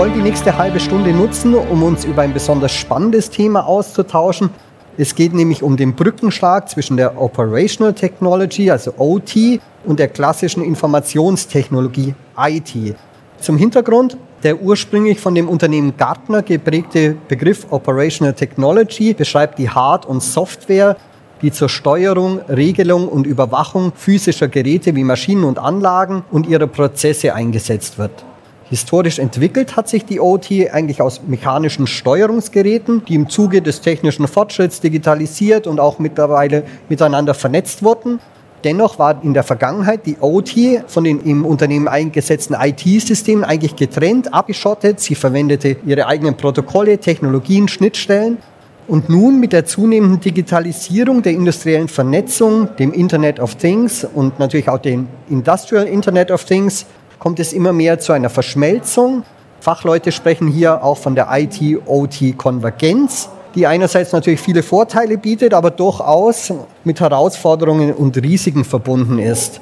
wollen die nächste halbe Stunde nutzen, um uns über ein besonders spannendes Thema auszutauschen. Es geht nämlich um den Brückenschlag zwischen der Operational Technology, also OT, und der klassischen Informationstechnologie, IT. Zum Hintergrund, der ursprünglich von dem Unternehmen Gartner geprägte Begriff Operational Technology beschreibt die Hard- und Software, die zur Steuerung, Regelung und Überwachung physischer Geräte wie Maschinen und Anlagen und ihrer Prozesse eingesetzt wird. Historisch entwickelt hat sich die OT eigentlich aus mechanischen Steuerungsgeräten, die im Zuge des technischen Fortschritts digitalisiert und auch mittlerweile miteinander vernetzt wurden. Dennoch war in der Vergangenheit die OT von den im Unternehmen eingesetzten IT-Systemen eigentlich getrennt, abgeschottet. Sie verwendete ihre eigenen Protokolle, Technologien, Schnittstellen. Und nun mit der zunehmenden Digitalisierung der industriellen Vernetzung, dem Internet of Things und natürlich auch dem Industrial Internet of Things kommt es immer mehr zu einer Verschmelzung. Fachleute sprechen hier auch von der IT-OT-Konvergenz, die einerseits natürlich viele Vorteile bietet, aber durchaus mit Herausforderungen und Risiken verbunden ist.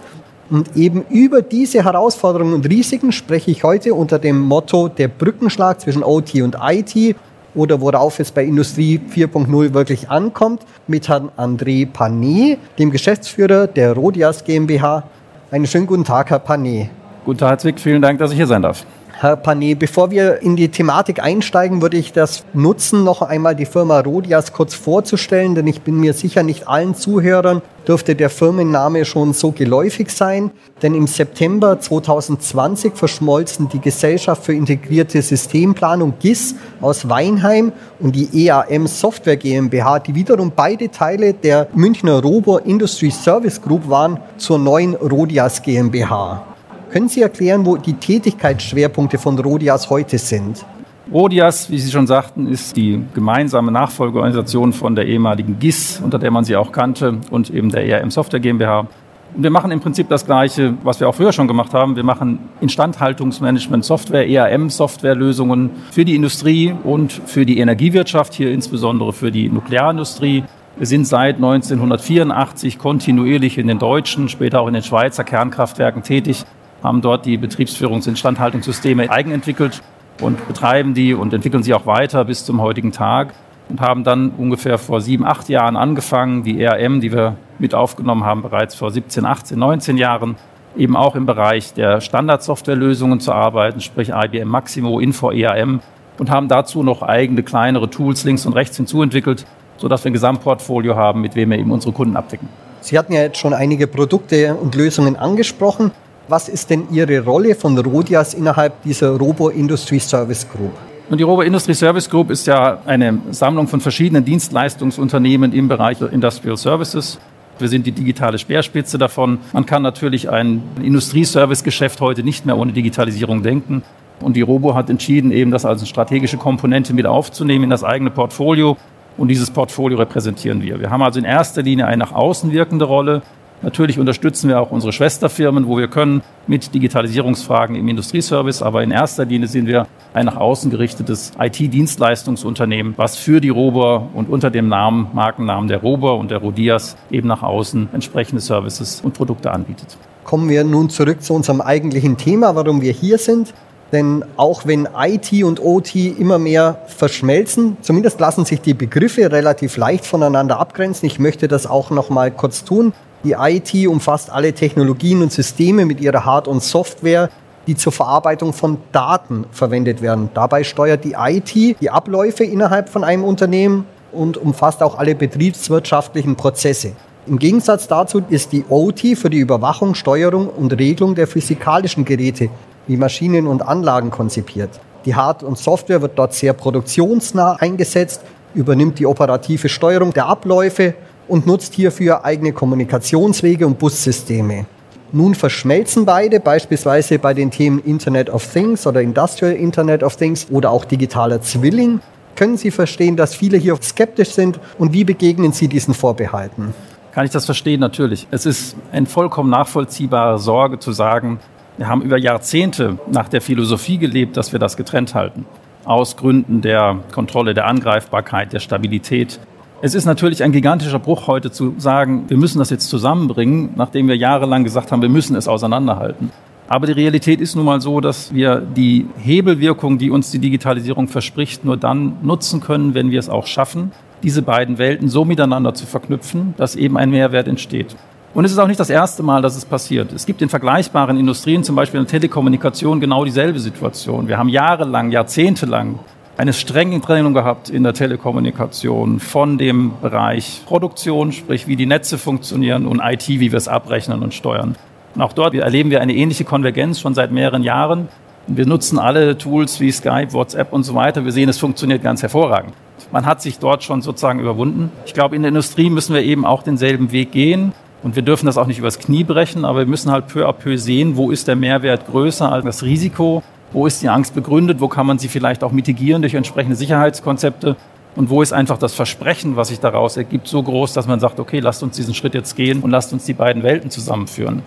Und eben über diese Herausforderungen und Risiken spreche ich heute unter dem Motto der Brückenschlag zwischen OT und IT oder worauf es bei Industrie 4.0 wirklich ankommt, mit Herrn André Panet, dem Geschäftsführer der Rodias GmbH. Einen schönen guten Tag, Herr Panet. Guten Tag, Zwick. Vielen Dank, dass ich hier sein darf. Herr Panet, bevor wir in die Thematik einsteigen, würde ich das nutzen, noch einmal die Firma Rodias kurz vorzustellen, denn ich bin mir sicher, nicht allen Zuhörern dürfte der Firmenname schon so geläufig sein. Denn im September 2020 verschmolzen die Gesellschaft für integrierte Systemplanung GIS aus Weinheim und die EAM Software GmbH, die wiederum beide Teile der Münchner Robo Industry Service Group waren, zur neuen Rodias GmbH. Können Sie erklären, wo die Tätigkeitsschwerpunkte von Rodias heute sind? Rodias, wie Sie schon sagten, ist die gemeinsame Nachfolgeorganisation von der ehemaligen GIS, unter der man sie auch kannte, und eben der ERM Software GmbH. Und wir machen im Prinzip das Gleiche, was wir auch früher schon gemacht haben. Wir machen Instandhaltungsmanagement Software, ERM Softwarelösungen für die Industrie und für die Energiewirtschaft, hier insbesondere für die Nuklearindustrie. Wir sind seit 1984 kontinuierlich in den deutschen, später auch in den Schweizer Kernkraftwerken tätig haben dort die Betriebsführungsinstandhaltungssysteme eigenentwickelt und betreiben die und entwickeln sie auch weiter bis zum heutigen Tag und haben dann ungefähr vor sieben, acht Jahren angefangen, die ERM, die wir mit aufgenommen haben, bereits vor 17, 18, 19 Jahren, eben auch im Bereich der Standardsoftwarelösungen zu arbeiten, sprich IBM Maximo, Info ERM und haben dazu noch eigene kleinere Tools links und rechts hinzuentwickelt, sodass wir ein Gesamtportfolio haben, mit dem wir eben unsere Kunden abdecken. Sie hatten ja jetzt schon einige Produkte und Lösungen angesprochen. Was ist denn Ihre Rolle von Rodias innerhalb dieser Robo Industry Service Group? Und die Robo Industry Service Group ist ja eine Sammlung von verschiedenen Dienstleistungsunternehmen im Bereich Industrial Services. Wir sind die digitale Speerspitze davon. Man kann natürlich ein Industrieservice-Geschäft heute nicht mehr ohne Digitalisierung denken. Und die Robo hat entschieden, eben das als strategische Komponente mit aufzunehmen in das eigene Portfolio. Und dieses Portfolio repräsentieren wir. Wir haben also in erster Linie eine nach außen wirkende Rolle. Natürlich unterstützen wir auch unsere Schwesterfirmen, wo wir können, mit Digitalisierungsfragen im Industrieservice. Aber in erster Linie sind wir ein nach außen gerichtetes IT-Dienstleistungsunternehmen, was für die Rober und unter dem Namen, Markennamen der Rober und der Rodias eben nach außen entsprechende Services und Produkte anbietet. Kommen wir nun zurück zu unserem eigentlichen Thema, warum wir hier sind. Denn auch wenn IT und OT immer mehr verschmelzen, zumindest lassen sich die Begriffe relativ leicht voneinander abgrenzen. Ich möchte das auch noch mal kurz tun. Die IT umfasst alle Technologien und Systeme mit ihrer Hard- und Software, die zur Verarbeitung von Daten verwendet werden. Dabei steuert die IT die Abläufe innerhalb von einem Unternehmen und umfasst auch alle betriebswirtschaftlichen Prozesse. Im Gegensatz dazu ist die OT für die Überwachung, Steuerung und Regelung der physikalischen Geräte wie Maschinen und Anlagen konzipiert. Die Hard- und Software wird dort sehr produktionsnah eingesetzt, übernimmt die operative Steuerung der Abläufe und nutzt hierfür eigene Kommunikationswege und Bussysteme. Nun verschmelzen beide, beispielsweise bei den Themen Internet of Things oder Industrial Internet of Things oder auch digitaler Zwilling. Können Sie verstehen, dass viele hier skeptisch sind und wie begegnen Sie diesen Vorbehalten? Kann ich das verstehen? Natürlich. Es ist eine vollkommen nachvollziehbare Sorge zu sagen, wir haben über Jahrzehnte nach der Philosophie gelebt, dass wir das getrennt halten. Aus Gründen der Kontrolle der Angreifbarkeit, der Stabilität Es ist natürlich ein gigantischer Bruch heute zu sagen, wir müssen das jetzt zusammenbringen, nachdem wir jahrelang gesagt haben, wir müssen es auseinanderhalten. Aber die Realität ist nun mal so, dass wir die Hebelwirkung, die uns die Digitalisierung verspricht, nur dann nutzen können, wenn wir es auch schaffen, diese beiden Welten so miteinander zu verknüpfen, dass eben ein Mehrwert entsteht. Und es ist auch nicht das erste Mal, dass es passiert. Es gibt in vergleichbaren Industrien, zum Beispiel in der Telekommunikation, genau dieselbe Situation. Wir haben jahrelang, jahrzehntelang eine strenge Trennung gehabt in der Telekommunikation von dem Bereich Produktion, sprich wie die Netze funktionieren und IT, wie wir es abrechnen und steuern. Und auch dort erleben wir eine ähnliche Konvergenz schon seit mehreren Jahren. Wir nutzen alle Tools wie Skype, WhatsApp und so weiter. Wir sehen, es funktioniert ganz hervorragend. Man hat sich dort schon sozusagen überwunden. Ich glaube, in der Industrie müssen wir eben auch denselben Weg gehen. Und wir dürfen das auch nicht übers Knie brechen, aber wir müssen halt peu à peu sehen, wo ist der Mehrwert größer als das Risiko wo ist die Angst begründet? Wo kann man sie vielleicht auch mitigieren durch entsprechende Sicherheitskonzepte? Und wo ist einfach das Versprechen, was sich daraus ergibt, so groß, dass man sagt, okay, lasst uns diesen Schritt jetzt gehen und lasst uns die beiden Welten zusammenführen.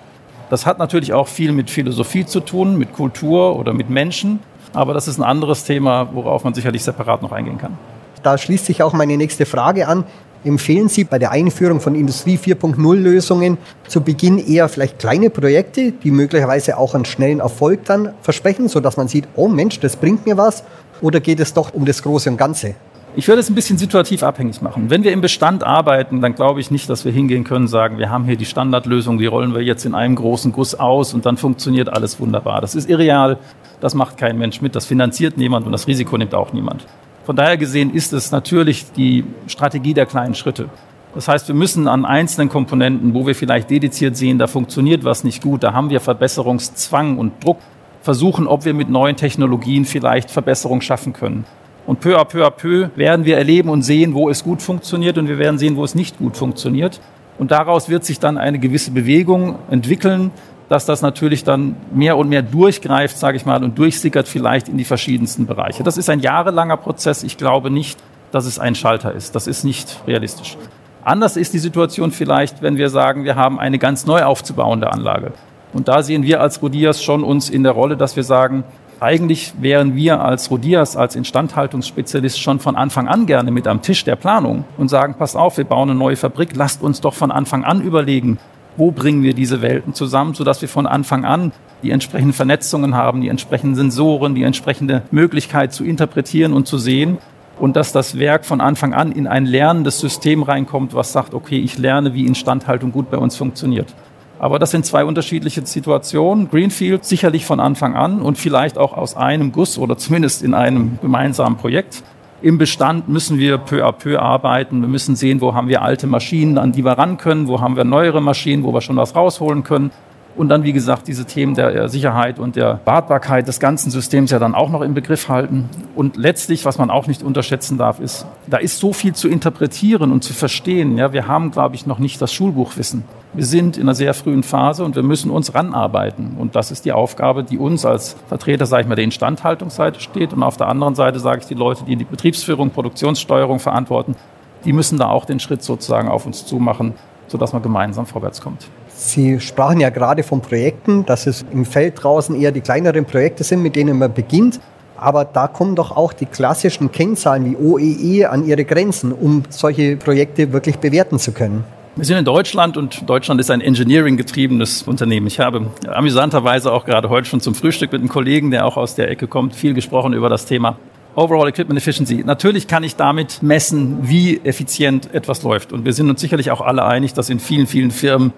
Das hat natürlich auch viel mit Philosophie zu tun, mit Kultur oder mit Menschen. Aber das ist ein anderes Thema, worauf man sicherlich separat noch eingehen kann. Da schließt sich auch meine nächste Frage an empfehlen Sie bei der Einführung von Industrie 4.0 Lösungen zu Beginn eher vielleicht kleine Projekte, die möglicherweise auch einen schnellen Erfolg dann versprechen, sodass man sieht, oh Mensch, das bringt mir was? Oder geht es doch um das Große und Ganze? Ich würde es ein bisschen situativ abhängig machen. Wenn wir im Bestand arbeiten, dann glaube ich nicht, dass wir hingehen können und sagen, wir haben hier die Standardlösung, die rollen wir jetzt in einem großen Guss aus und dann funktioniert alles wunderbar. Das ist irreal, das macht kein Mensch mit, das finanziert niemand und das Risiko nimmt auch niemand. Von daher gesehen ist es natürlich die Strategie der kleinen Schritte. Das heißt, wir müssen an einzelnen Komponenten, wo wir vielleicht dediziert sehen, da funktioniert was nicht gut, da haben wir Verbesserungszwang und Druck, versuchen, ob wir mit neuen Technologien vielleicht Verbesserungen schaffen können. Und peu à peu à peu werden wir erleben und sehen, wo es gut funktioniert und wir werden sehen, wo es nicht gut funktioniert. Und daraus wird sich dann eine gewisse Bewegung entwickeln, dass das natürlich dann mehr und mehr durchgreift, sage ich mal, und durchsickert vielleicht in die verschiedensten Bereiche. Das ist ein jahrelanger Prozess. Ich glaube nicht, dass es ein Schalter ist. Das ist nicht realistisch. Anders ist die Situation vielleicht, wenn wir sagen, wir haben eine ganz neu aufzubauende Anlage. Und da sehen wir als Rodias schon uns in der Rolle, dass wir sagen, eigentlich wären wir als Rodias, als Instandhaltungsspezialist schon von Anfang an gerne mit am Tisch der Planung und sagen, pass auf, wir bauen eine neue Fabrik, lasst uns doch von Anfang an überlegen, wo bringen wir diese Welten zusammen, sodass wir von Anfang an die entsprechenden Vernetzungen haben, die entsprechenden Sensoren, die entsprechende Möglichkeit zu interpretieren und zu sehen und dass das Werk von Anfang an in ein lernendes System reinkommt, was sagt, okay, ich lerne, wie Instandhaltung gut bei uns funktioniert. Aber das sind zwei unterschiedliche Situationen. Greenfield sicherlich von Anfang an und vielleicht auch aus einem Guss oder zumindest in einem gemeinsamen Projekt. Im Bestand müssen wir peu à peu arbeiten. Wir müssen sehen, wo haben wir alte Maschinen, an die wir ran können, wo haben wir neuere Maschinen, wo wir schon was rausholen können. Und dann, wie gesagt, diese Themen der Sicherheit und der Wartbarkeit des ganzen Systems ja dann auch noch im Begriff halten. Und letztlich, was man auch nicht unterschätzen darf, ist, da ist so viel zu interpretieren und zu verstehen. Ja, wir haben, glaube ich, noch nicht das Schulbuchwissen. Wir sind in einer sehr frühen Phase und wir müssen uns ranarbeiten. Und das ist die Aufgabe, die uns als Vertreter, sage ich mal, der Instandhaltungsseite steht. Und auf der anderen Seite sage ich, die Leute, die die Betriebsführung, Produktionssteuerung verantworten, die müssen da auch den Schritt sozusagen auf uns zumachen, sodass man gemeinsam vorwärts kommt. Sie sprachen ja gerade von Projekten, dass es im Feld draußen eher die kleineren Projekte sind, mit denen man beginnt. Aber da kommen doch auch die klassischen Kennzahlen wie OEE e an ihre Grenzen, um solche Projekte wirklich bewerten zu können. Wir sind in Deutschland und Deutschland ist ein Engineering-getriebenes Unternehmen. Ich habe amüsanterweise auch gerade heute schon zum Frühstück mit einem Kollegen, der auch aus der Ecke kommt, viel gesprochen über das Thema Overall Equipment Efficiency. Natürlich kann ich damit messen, wie effizient etwas läuft. Und wir sind uns sicherlich auch alle einig, dass in vielen, vielen Firmen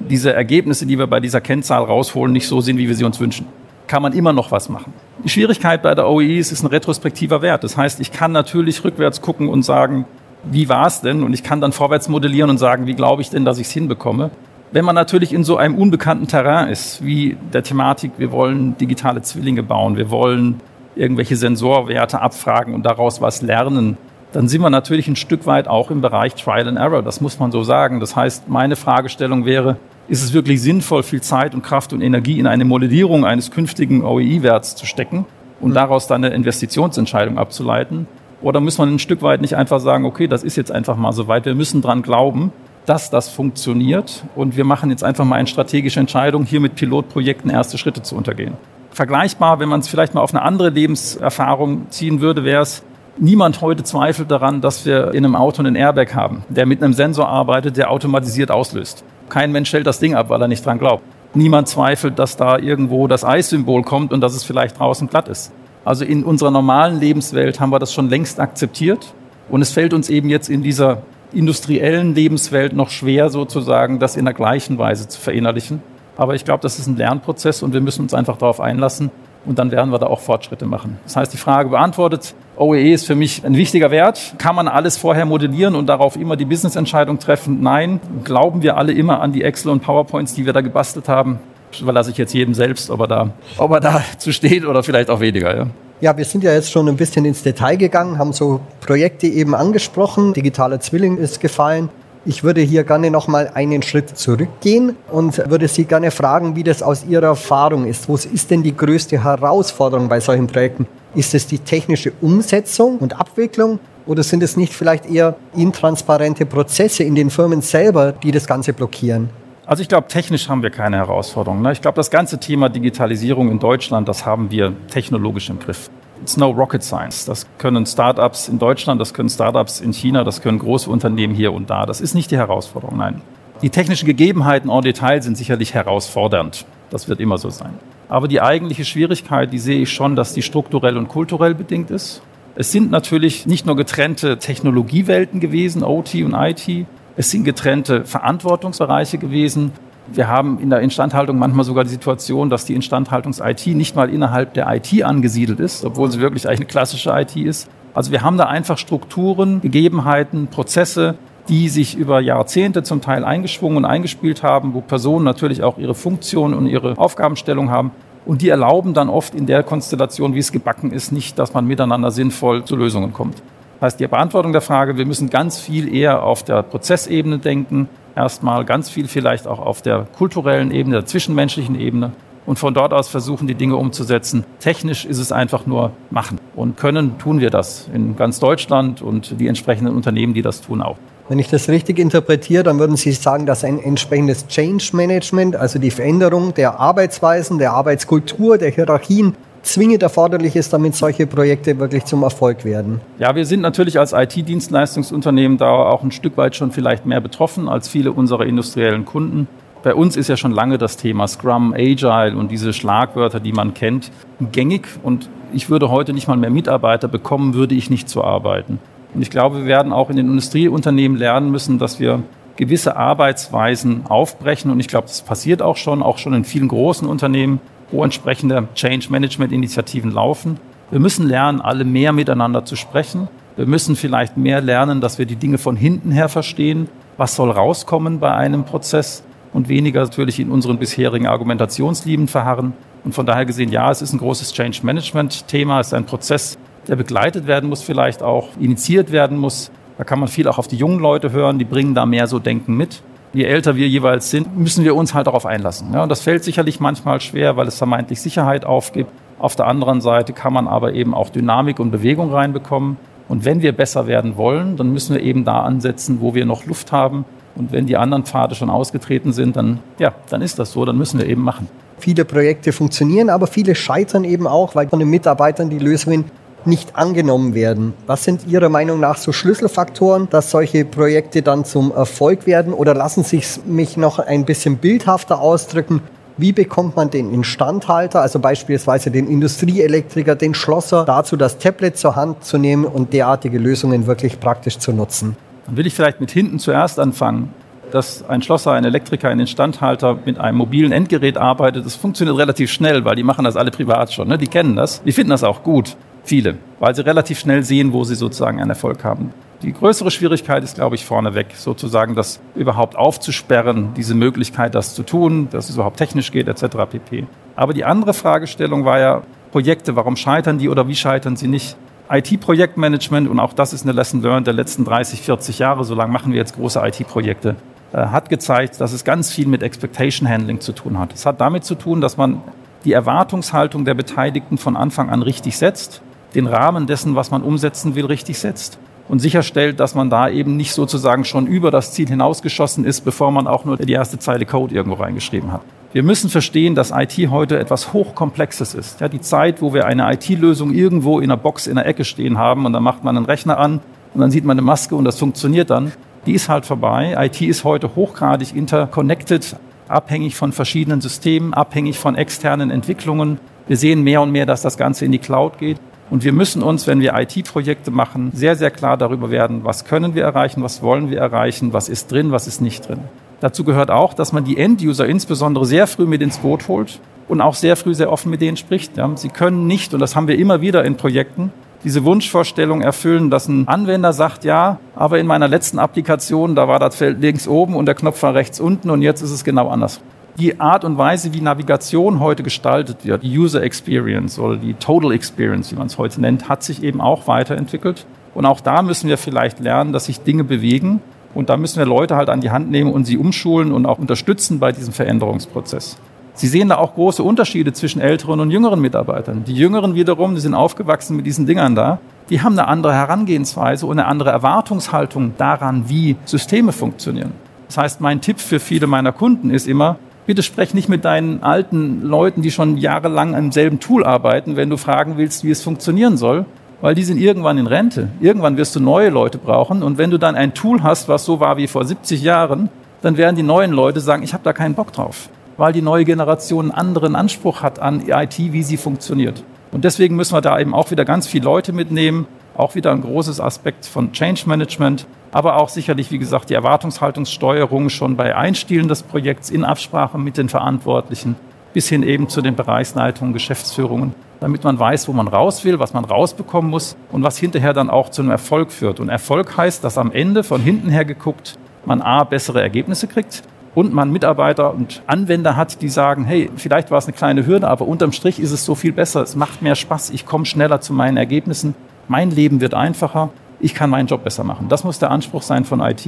diese Ergebnisse, die wir bei dieser Kennzahl rausholen, nicht so sind, wie wir sie uns wünschen. Kann man immer noch was machen. Die Schwierigkeit bei der OEE ist, es ist ein retrospektiver Wert. Das heißt, ich kann natürlich rückwärts gucken und sagen, wie war es denn? Und ich kann dann vorwärts modellieren und sagen, wie glaube ich denn, dass ich es hinbekomme? Wenn man natürlich in so einem unbekannten Terrain ist, wie der Thematik, wir wollen digitale Zwillinge bauen, wir wollen irgendwelche Sensorwerte abfragen und daraus was lernen, dann sind wir natürlich ein Stück weit auch im Bereich Trial and Error. Das muss man so sagen. Das heißt, meine Fragestellung wäre, ist es wirklich sinnvoll, viel Zeit und Kraft und Energie in eine Modellierung eines künftigen OEI-Werts zu stecken und daraus dann eine Investitionsentscheidung abzuleiten? Oder muss man ein Stück weit nicht einfach sagen, okay, das ist jetzt einfach mal so weit, wir müssen dran glauben, dass das funktioniert und wir machen jetzt einfach mal eine strategische Entscheidung, hier mit Pilotprojekten erste Schritte zu untergehen. Vergleichbar, wenn man es vielleicht mal auf eine andere Lebenserfahrung ziehen würde, wäre es, Niemand heute zweifelt daran, dass wir in einem Auto einen Airbag haben, der mit einem Sensor arbeitet, der automatisiert auslöst. Kein Mensch stellt das Ding ab, weil er nicht dran glaubt. Niemand zweifelt, dass da irgendwo das Eissymbol kommt und dass es vielleicht draußen glatt ist. Also in unserer normalen Lebenswelt haben wir das schon längst akzeptiert. Und es fällt uns eben jetzt in dieser industriellen Lebenswelt noch schwer, sozusagen, das in der gleichen Weise zu verinnerlichen. Aber ich glaube, das ist ein Lernprozess und wir müssen uns einfach darauf einlassen und dann werden wir da auch Fortschritte machen. Das heißt, die Frage beantwortet, OEE ist für mich ein wichtiger Wert. Kann man alles vorher modellieren und darauf immer die Business-Entscheidung treffen? Nein. Glauben wir alle immer an die Excel und PowerPoints, die wir da gebastelt haben? Überlasse ich jetzt jedem selbst, ob er da, ob er da zu steht oder vielleicht auch weniger. Ja. Ja, wir sind ja jetzt schon ein bisschen ins Detail gegangen, haben so Projekte eben angesprochen. Digitaler Zwilling ist gefallen. Ich würde hier gerne noch mal einen Schritt zurückgehen und würde Sie gerne fragen, wie das aus Ihrer Erfahrung ist. Was ist denn die größte Herausforderung bei solchen Projekten? Ist es die technische Umsetzung und Abwicklung oder sind es nicht vielleicht eher intransparente Prozesse in den Firmen selber, die das Ganze blockieren? Also ich glaube, technisch haben wir keine Herausforderungen. Ne? Ich glaube, das ganze Thema Digitalisierung in Deutschland, das haben wir technologisch im Griff. It's no rocket science. Das können Startups in Deutschland, das können Startups in China, das können große Unternehmen hier und da. Das ist nicht die Herausforderung, nein. Die technischen Gegebenheiten en Detail sind sicherlich herausfordernd. Das wird immer so sein. Aber die eigentliche Schwierigkeit, die sehe ich schon, dass die strukturell und kulturell bedingt ist. Es sind natürlich nicht nur getrennte Technologiewelten gewesen, OT und IT, es sind getrennte Verantwortungsbereiche gewesen. Wir haben in der Instandhaltung manchmal sogar die Situation, dass die Instandhaltungs-IT nicht mal innerhalb der IT angesiedelt ist, obwohl sie wirklich eigentlich eine klassische IT ist. Also wir haben da einfach Strukturen, Gegebenheiten, Prozesse, die sich über Jahrzehnte zum Teil eingeschwungen und eingespielt haben, wo Personen natürlich auch ihre Funktion und ihre Aufgabenstellung haben. Und die erlauben dann oft in der Konstellation, wie es gebacken ist, nicht, dass man miteinander sinnvoll zu Lösungen kommt. Das heißt, die Beantwortung der Frage, wir müssen ganz viel eher auf der Prozessebene denken, erstmal ganz viel vielleicht auch auf der kulturellen Ebene, der zwischenmenschlichen Ebene und von dort aus versuchen, die Dinge umzusetzen. Technisch ist es einfach nur machen. Und können tun wir das in ganz Deutschland und die entsprechenden Unternehmen, die das tun, auch. Wenn ich das richtig interpretiere, dann würden Sie sagen, dass ein entsprechendes Change Management, also die Veränderung der Arbeitsweisen, der Arbeitskultur, der Hierarchien, zwingend erforderlich ist, damit solche Projekte wirklich zum Erfolg werden. Ja, wir sind natürlich als IT-Dienstleistungsunternehmen da auch ein Stück weit schon vielleicht mehr betroffen als viele unserer industriellen Kunden. Bei uns ist ja schon lange das Thema Scrum, Agile und diese Schlagwörter, die man kennt, gängig. Und ich würde heute nicht mal mehr Mitarbeiter bekommen, würde ich nicht zu arbeiten. Und ich glaube, wir werden auch in den Industrieunternehmen lernen müssen, dass wir gewisse Arbeitsweisen aufbrechen. Und ich glaube, das passiert auch schon, auch schon in vielen großen Unternehmen wo entsprechende Change-Management-Initiativen laufen. Wir müssen lernen, alle mehr miteinander zu sprechen. Wir müssen vielleicht mehr lernen, dass wir die Dinge von hinten her verstehen. Was soll rauskommen bei einem Prozess? Und weniger natürlich in unseren bisherigen Argumentationslieben verharren. Und von daher gesehen, ja, es ist ein großes Change-Management-Thema. Es ist ein Prozess, der begleitet werden muss, vielleicht auch initiiert werden muss. Da kann man viel auch auf die jungen Leute hören. Die bringen da mehr so Denken mit je älter wir jeweils sind, müssen wir uns halt darauf einlassen. Ja, und das fällt sicherlich manchmal schwer, weil es vermeintlich Sicherheit aufgibt. Auf der anderen Seite kann man aber eben auch Dynamik und Bewegung reinbekommen. Und wenn wir besser werden wollen, dann müssen wir eben da ansetzen, wo wir noch Luft haben. Und wenn die anderen Pfade schon ausgetreten sind, dann, ja, dann ist das so, dann müssen wir eben machen. Viele Projekte funktionieren, aber viele scheitern eben auch, weil von den Mitarbeitern die Lösungen nicht angenommen werden. Was sind Ihrer Meinung nach so Schlüsselfaktoren, dass solche Projekte dann zum Erfolg werden? Oder lassen Sie mich noch ein bisschen bildhafter ausdrücken? Wie bekommt man den Instandhalter, also beispielsweise den Industrieelektriker, den Schlosser, dazu das Tablet zur Hand zu nehmen und derartige Lösungen wirklich praktisch zu nutzen? Dann will ich vielleicht mit hinten zuerst anfangen. Dass ein Schlosser, ein Elektriker, ein Instandhalter mit einem mobilen Endgerät arbeitet, das funktioniert relativ schnell, weil die machen das alle privat schon. Ne? Die kennen das, die finden das auch gut. Viele, weil sie relativ schnell sehen, wo sie sozusagen einen Erfolg haben. Die größere Schwierigkeit ist, glaube ich, vorneweg, sozusagen das überhaupt aufzusperren, diese Möglichkeit, das zu tun, dass es überhaupt technisch geht, etc. pp. Aber die andere Fragestellung war ja, Projekte, warum scheitern die oder wie scheitern sie nicht? IT-Projektmanagement, und auch das ist eine Lesson learned der letzten 30, 40 Jahre, so lange machen wir jetzt große IT-Projekte, äh, hat gezeigt, dass es ganz viel mit Expectation Handling zu tun hat. Es hat damit zu tun, dass man die Erwartungshaltung der Beteiligten von Anfang an richtig setzt den Rahmen dessen, was man umsetzen will, richtig setzt und sicherstellt, dass man da eben nicht sozusagen schon über das Ziel hinausgeschossen ist, bevor man auch nur die erste Zeile Code irgendwo reingeschrieben hat. Wir müssen verstehen, dass IT heute etwas Hochkomplexes ist. Ja, die Zeit, wo wir eine IT-Lösung irgendwo in einer Box in der Ecke stehen haben und dann macht man einen Rechner an und dann sieht man eine Maske und das funktioniert dann, die ist halt vorbei. IT ist heute hochgradig interconnected, abhängig von verschiedenen Systemen, abhängig von externen Entwicklungen. Wir sehen mehr und mehr, dass das Ganze in die Cloud geht. Und wir müssen uns, wenn wir IT-Projekte machen, sehr, sehr klar darüber werden, was können wir erreichen, was wollen wir erreichen, was ist drin, was ist nicht drin. Dazu gehört auch, dass man die End-User insbesondere sehr früh mit ins Boot holt und auch sehr früh sehr offen mit denen spricht. Ja. Sie können nicht, und das haben wir immer wieder in Projekten, diese Wunschvorstellung erfüllen, dass ein Anwender sagt, ja, aber in meiner letzten Applikation, da war das Feld links oben und der Knopf war rechts unten und jetzt ist es genau anders. Die Art und Weise, wie Navigation heute gestaltet wird, die User Experience oder die Total Experience, wie man es heute nennt, hat sich eben auch weiterentwickelt. Und auch da müssen wir vielleicht lernen, dass sich Dinge bewegen und da müssen wir Leute halt an die Hand nehmen und sie umschulen und auch unterstützen bei diesem Veränderungsprozess. Sie sehen da auch große Unterschiede zwischen älteren und jüngeren Mitarbeitern. Die Jüngeren wiederum, die sind aufgewachsen mit diesen Dingern da, die haben eine andere Herangehensweise und eine andere Erwartungshaltung daran, wie Systeme funktionieren. Das heißt, mein Tipp für viele meiner Kunden ist immer, bitte sprech nicht mit deinen alten Leuten, die schon jahrelang am selben Tool arbeiten, wenn du fragen willst, wie es funktionieren soll, weil die sind irgendwann in Rente. Irgendwann wirst du neue Leute brauchen. Und wenn du dann ein Tool hast, was so war wie vor 70 Jahren, dann werden die neuen Leute sagen, ich habe da keinen Bock drauf, weil die neue Generation einen anderen Anspruch hat an IT, wie sie funktioniert. Und deswegen müssen wir da eben auch wieder ganz viele Leute mitnehmen, auch wieder ein großes Aspekt von Change Management, aber auch sicherlich, wie gesagt, die Erwartungshaltungssteuerung schon bei Einstielen des Projekts in Absprache mit den Verantwortlichen bis hin eben zu den Bereichsleitungen, Geschäftsführungen damit man weiß, wo man raus will, was man rausbekommen muss und was hinterher dann auch zu einem Erfolg führt. Und Erfolg heißt, dass am Ende von hinten her geguckt man A, bessere Ergebnisse kriegt und man Mitarbeiter und Anwender hat, die sagen, hey, vielleicht war es eine kleine Hürde, aber unterm Strich ist es so viel besser, es macht mehr Spaß, ich komme schneller zu meinen Ergebnissen, mein Leben wird einfacher, ich kann meinen Job besser machen. Das muss der Anspruch sein von IT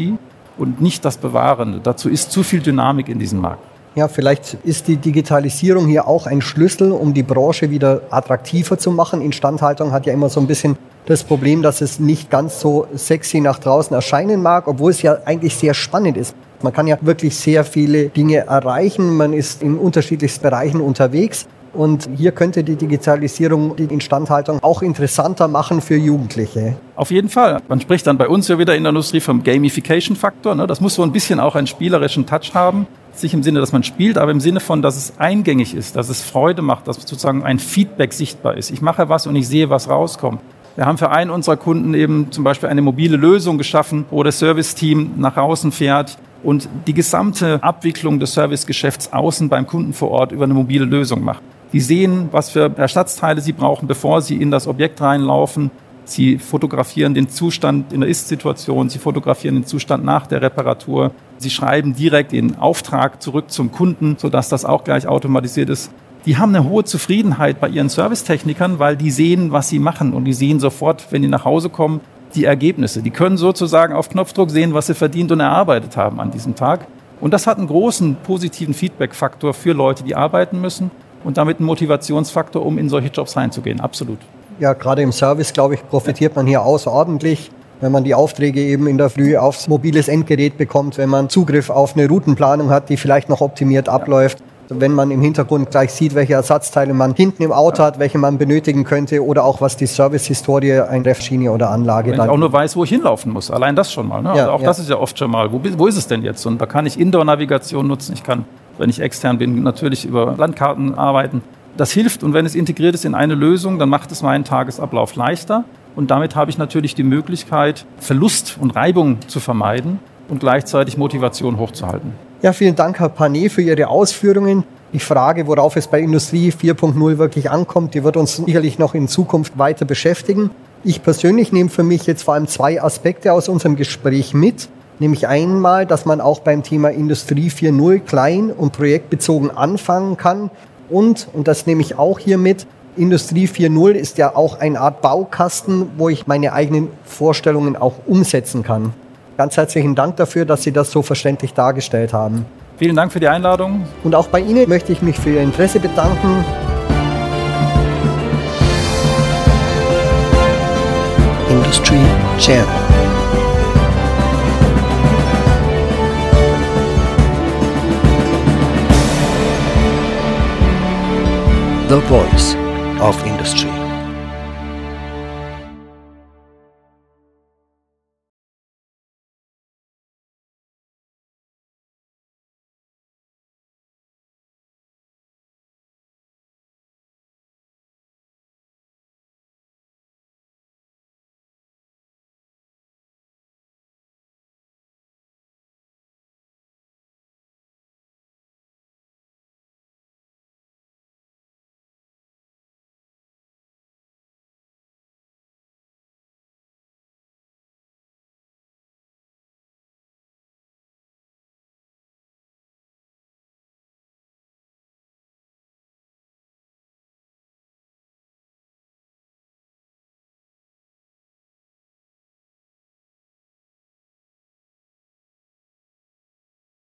und nicht das Bewahrende. Dazu ist zu viel Dynamik in diesem Markt. Ja, vielleicht ist die Digitalisierung hier auch ein Schlüssel, um die Branche wieder attraktiver zu machen. Instandhaltung hat ja immer so ein bisschen das Problem, dass es nicht ganz so sexy nach draußen erscheinen mag, obwohl es ja eigentlich sehr spannend ist. Man kann ja wirklich sehr viele Dinge erreichen. Man ist in unterschiedlichsten Bereichen unterwegs. Und hier könnte die Digitalisierung die Instandhaltung auch interessanter machen für Jugendliche. Auf jeden Fall. Man spricht dann bei uns ja wieder in der Industrie vom Gamification-Faktor. Ne? Das muss so ein bisschen auch einen spielerischen Touch haben. Nicht im Sinne, dass man spielt, aber im Sinne von, dass es eingängig ist, dass es Freude macht, dass sozusagen ein Feedback sichtbar ist. Ich mache was und ich sehe, was rauskommt. Wir haben für einen unserer Kunden eben zum Beispiel eine mobile Lösung geschaffen, wo das Serviceteam nach außen fährt und die gesamte Abwicklung des Servicegeschäfts außen beim Kunden vor Ort über eine mobile Lösung macht. Die sehen, was für Ersatzteile sie brauchen, bevor sie in das Objekt reinlaufen. Sie fotografieren den Zustand in der Ist-Situation, sie fotografieren den Zustand nach der Reparatur. Sie schreiben direkt den Auftrag zurück zum Kunden, sodass das auch gleich automatisiert ist. Die haben eine hohe Zufriedenheit bei ihren Servicetechnikern, weil die sehen, was sie machen und die sehen sofort, wenn die nach Hause kommen, die Ergebnisse. Die können sozusagen auf Knopfdruck sehen, was sie verdient und erarbeitet haben an diesem Tag. Und das hat einen großen positiven Feedback-Faktor für Leute, die arbeiten müssen und damit einen Motivationsfaktor, um in solche Jobs reinzugehen. Absolut. Ja, gerade im Service, glaube ich, profitiert man hier außerordentlich wenn man die Aufträge eben in der Früh aufs mobiles Endgerät bekommt, wenn man Zugriff auf eine Routenplanung hat, die vielleicht noch optimiert abläuft, wenn man im Hintergrund gleich sieht, welche Ersatzteile man hinten im Auto hat, welche man benötigen könnte oder auch was die Servicehistorie einer Refschiene oder Anlage Wenn ich auch nur weiß, wo ich hinlaufen muss. Allein das schon mal. Ne? Ja, also auch ja. das ist ja oft schon mal. Wo, wo ist es denn jetzt? Und da kann ich Indoor-Navigation nutzen. Ich kann wenn ich extern bin, natürlich über Landkarten arbeiten. Das hilft und wenn es integriert ist in eine Lösung, dann macht es meinen Tagesablauf leichter. Und damit habe ich natürlich die Möglichkeit, Verlust und Reibung zu vermeiden und gleichzeitig Motivation hochzuhalten. Ja, vielen Dank, Herr Panet, für Ihre Ausführungen. Die Frage, worauf es bei Industrie 4.0 wirklich ankommt, die wird uns sicherlich noch in Zukunft weiter beschäftigen. Ich persönlich nehme für mich jetzt vor allem zwei Aspekte aus unserem Gespräch mit. Nämlich einmal, dass man auch beim Thema Industrie 4.0 klein und projektbezogen anfangen kann. Und, und das nehme ich auch hier mit, Industrie 4.0 ist ja auch eine Art Baukasten, wo ich meine eigenen Vorstellungen auch umsetzen kann. Ganz herzlichen Dank dafür, dass Sie das so verständlich dargestellt haben. Vielen Dank für die Einladung. Und auch bei Ihnen möchte ich mich für Ihr Interesse bedanken. Industry Channel. The voice of industry.